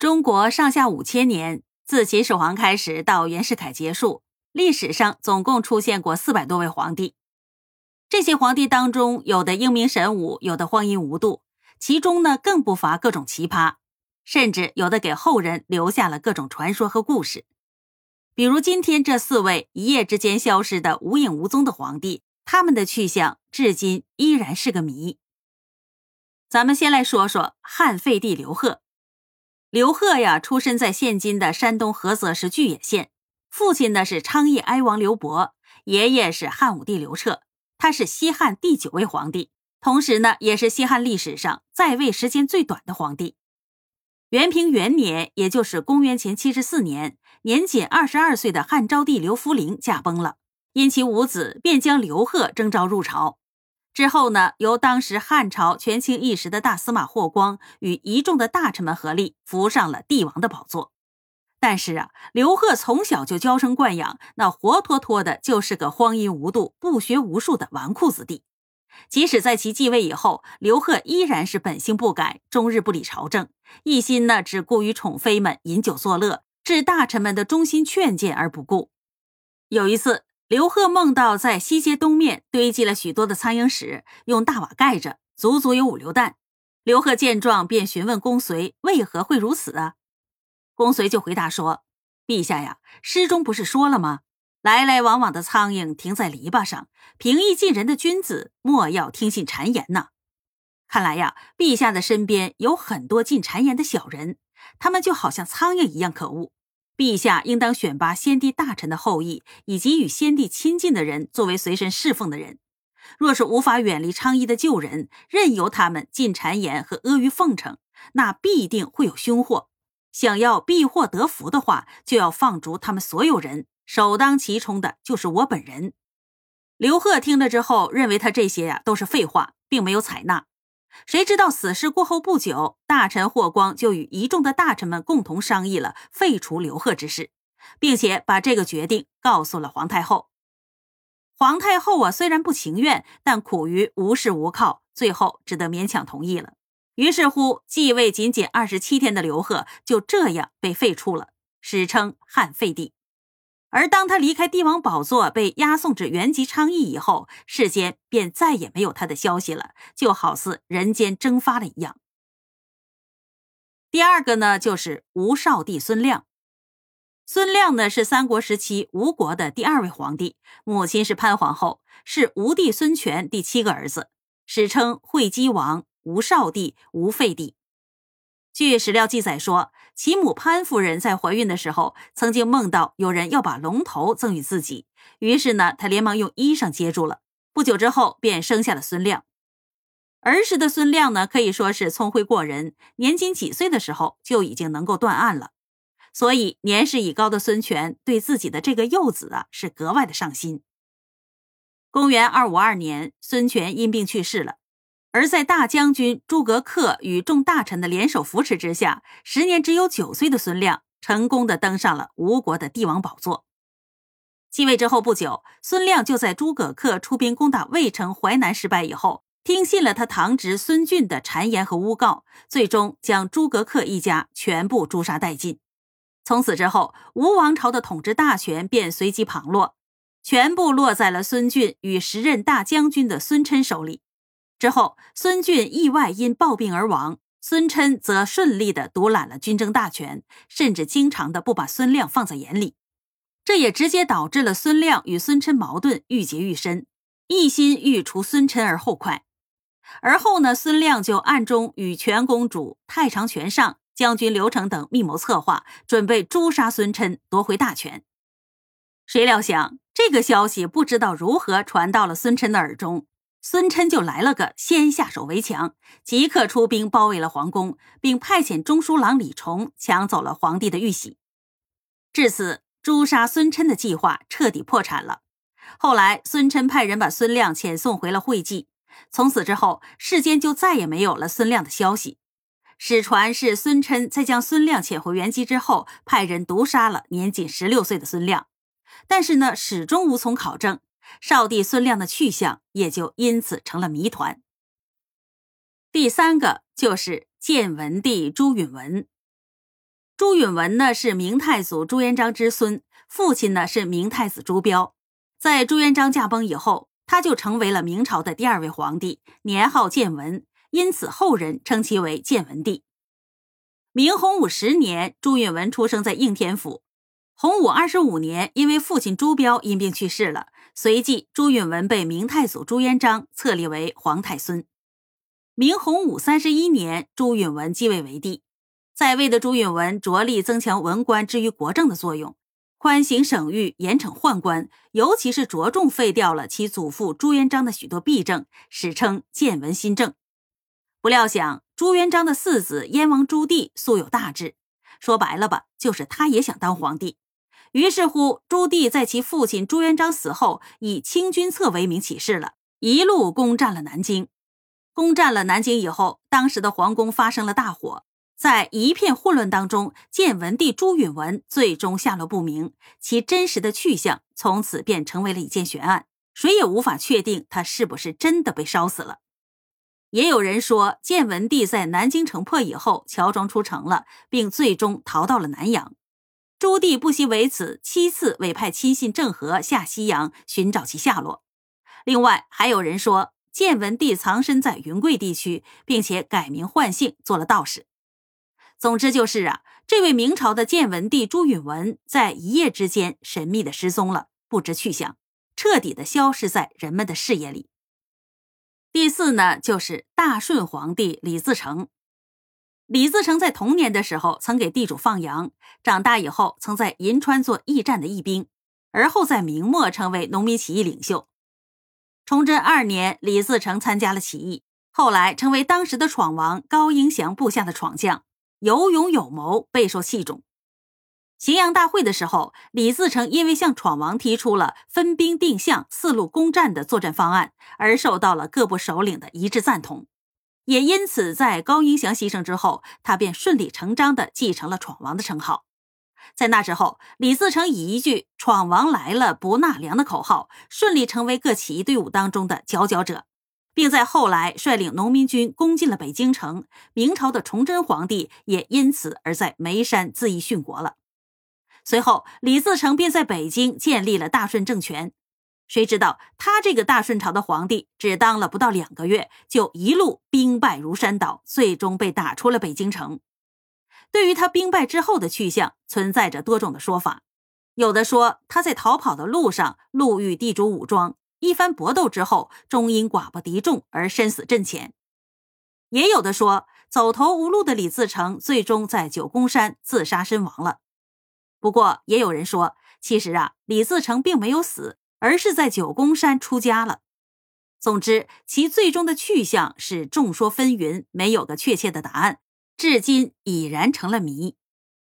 中国上下五千年，自秦始皇开始到袁世凯结束，历史上总共出现过四百多位皇帝。这些皇帝当中，有的英明神武，有的荒淫无度，其中呢更不乏各种奇葩，甚至有的给后人留下了各种传说和故事。比如今天这四位一夜之间消失的无影无踪的皇帝，他们的去向至今依然是个谜。咱们先来说说汉废帝刘贺。刘贺呀，出生在现今的山东菏泽市巨野县，父亲呢是昌邑哀王刘伯，爷爷是汉武帝刘彻，他是西汉第九位皇帝，同时呢也是西汉历史上在位时间最短的皇帝。元平元年，也就是公元前七十四年，年仅二十二岁的汉昭帝刘弗陵驾崩了，因其无子，便将刘贺征召入朝。之后呢，由当时汉朝权倾一时的大司马霍光与一众的大臣们合力扶上了帝王的宝座。但是啊，刘贺从小就娇生惯养，那活脱脱的就是个荒淫无度、不学无术的纨绔子弟。即使在其继位以后，刘贺依然是本性不改，终日不理朝政，一心呢只顾与宠妃们饮酒作乐，置大臣们的忠心劝谏而不顾。有一次。刘贺梦到在西街东面堆积了许多的苍蝇屎，用大瓦盖着，足足有五六担。刘贺见状，便询问公随为何会如此啊？公随就回答说：“陛下呀，诗中不是说了吗？来来往往的苍蝇停在篱笆上，平易近人的君子莫要听信谗言呐。看来呀，陛下的身边有很多进谗言的小人，他们就好像苍蝇一样可恶。”陛下应当选拔先帝大臣的后裔以及与先帝亲近的人作为随身侍奉的人。若是无法远离昌邑的旧人，任由他们进谗言和阿谀奉承，那必定会有凶祸。想要避祸得福的话，就要放逐他们所有人，首当其冲的就是我本人。刘贺听了之后，认为他这些呀都是废话，并没有采纳。谁知道死事过后不久，大臣霍光就与一众的大臣们共同商议了废除刘贺之事，并且把这个决定告诉了皇太后。皇太后啊，虽然不情愿，但苦于无事无靠，最后只得勉强同意了。于是乎，继位仅仅二十七天的刘贺就这样被废黜了，史称汉废帝。而当他离开帝王宝座，被押送至原籍昌邑以后，世间便再也没有他的消息了，就好似人间蒸发了一样。第二个呢，就是吴少帝孙亮。孙亮呢是三国时期吴国的第二位皇帝，母亲是潘皇后，是吴帝孙权第七个儿子，史称惠姬王、吴少帝、吴废帝。据史料记载说，其母潘夫人在怀孕的时候，曾经梦到有人要把龙头赠与自己，于是呢，她连忙用衣裳接住了。不久之后，便生下了孙亮。儿时的孙亮呢，可以说是聪慧过人，年仅几岁的时候就已经能够断案了。所以，年事已高的孙权对自己的这个幼子啊，是格外的上心。公元二五二年，孙权因病去世了。而在大将军诸葛恪与众大臣的联手扶持之下，时年只有九岁的孙亮成功的登上了吴国的帝王宝座。继位之后不久，孙亮就在诸葛恪出兵攻打魏城、淮南失败以后，听信了他堂侄孙俊的谗言和诬告，最终将诸葛恪一家全部诛杀殆尽。从此之后，吴王朝的统治大权便随即旁落，全部落在了孙俊与时任大将军的孙琛手里。之后，孙俊意外因暴病而亡，孙琛则顺利的独揽了军政大权，甚至经常的不把孙亮放在眼里，这也直接导致了孙亮与孙琛矛盾愈结愈深，一心欲除孙琛而后快。而后呢，孙亮就暗中与全公主、太常权上、将军刘成等密谋策划，准备诛杀孙琛，夺回大权。谁料想，这个消息不知道如何传到了孙琛的耳中。孙琛就来了个先下手为强，即刻出兵包围了皇宫，并派遣中书郎李崇抢走了皇帝的玉玺。至此，诛杀孙琛的计划彻底破产了。后来，孙琛派人把孙亮遣送回了会稽。从此之后，世间就再也没有了孙亮的消息。史传是孙琛在将孙亮遣回原籍之后，派人毒杀了年仅十六岁的孙亮，但是呢，始终无从考证。少帝孙亮的去向也就因此成了谜团。第三个就是建文帝朱允文。朱允文呢是明太祖朱元璋之孙，父亲呢是明太子朱标。在朱元璋驾崩以后，他就成为了明朝的第二位皇帝，年号建文，因此后人称其为建文帝。明洪武十年，朱允文出生在应天府。洪武二十五年，因为父亲朱标因病去世了，随即朱允文被明太祖朱元璋册立为皇太孙。明洪武三十一年，朱允文继位为帝。在位的朱允文着力增强文官之于国政的作用，宽刑省狱，严惩宦官，尤其是着重废掉了其祖父朱元璋的许多弊政，史称建文新政。不料想，朱元璋的四子燕王朱棣素有大志，说白了吧，就是他也想当皇帝。于是乎，朱棣在其父亲朱元璋死后，以清君侧为名起事了，一路攻占了南京。攻占了南京以后，当时的皇宫发生了大火。在一片混乱当中，建文帝朱允文最终下落不明，其真实的去向从此便成为了一件悬案，谁也无法确定他是不是真的被烧死了。也有人说，建文帝在南京城破以后，乔装出城了，并最终逃到了南阳。朱棣不惜为此，七次委派亲信郑和下西洋寻找其下落。另外，还有人说，建文帝藏身在云贵地区，并且改名换姓做了道士。总之就是啊，这位明朝的建文帝朱允文在一夜之间神秘的失踪了，不知去向，彻底的消失在人们的视野里。第四呢，就是大顺皇帝李自成。李自成在童年的时候曾给地主放羊，长大以后曾在银川做驿站的驿兵，而后在明末成为农民起义领袖。崇祯二年，李自成参加了起义，后来成为当时的闯王高迎祥部下的闯将。有勇有谋，备受器重。荥阳大会的时候，李自成因为向闯王提出了分兵定向、四路攻占的作战方案，而受到了各部首领的一致赞同。也因此，在高迎祥牺牲之后，他便顺理成章地继承了闯王的称号。在那之后，李自成以一句“闯王来了不纳粮”的口号，顺利成为各起义队伍当中的佼佼者。并在后来率领农民军攻进了北京城，明朝的崇祯皇帝也因此而在眉山自缢殉国了。随后，李自成便在北京建立了大顺政权。谁知道他这个大顺朝的皇帝只当了不到两个月，就一路兵败如山倒，最终被打出了北京城。对于他兵败之后的去向，存在着多种的说法。有的说他在逃跑的路上路遇地主武装。一番搏斗之后，终因寡不敌众而身死阵前。也有的说，走投无路的李自成最终在九宫山自杀身亡了。不过，也有人说，其实啊，李自成并没有死，而是在九宫山出家了。总之，其最终的去向是众说纷纭，没有个确切的答案，至今已然成了谜。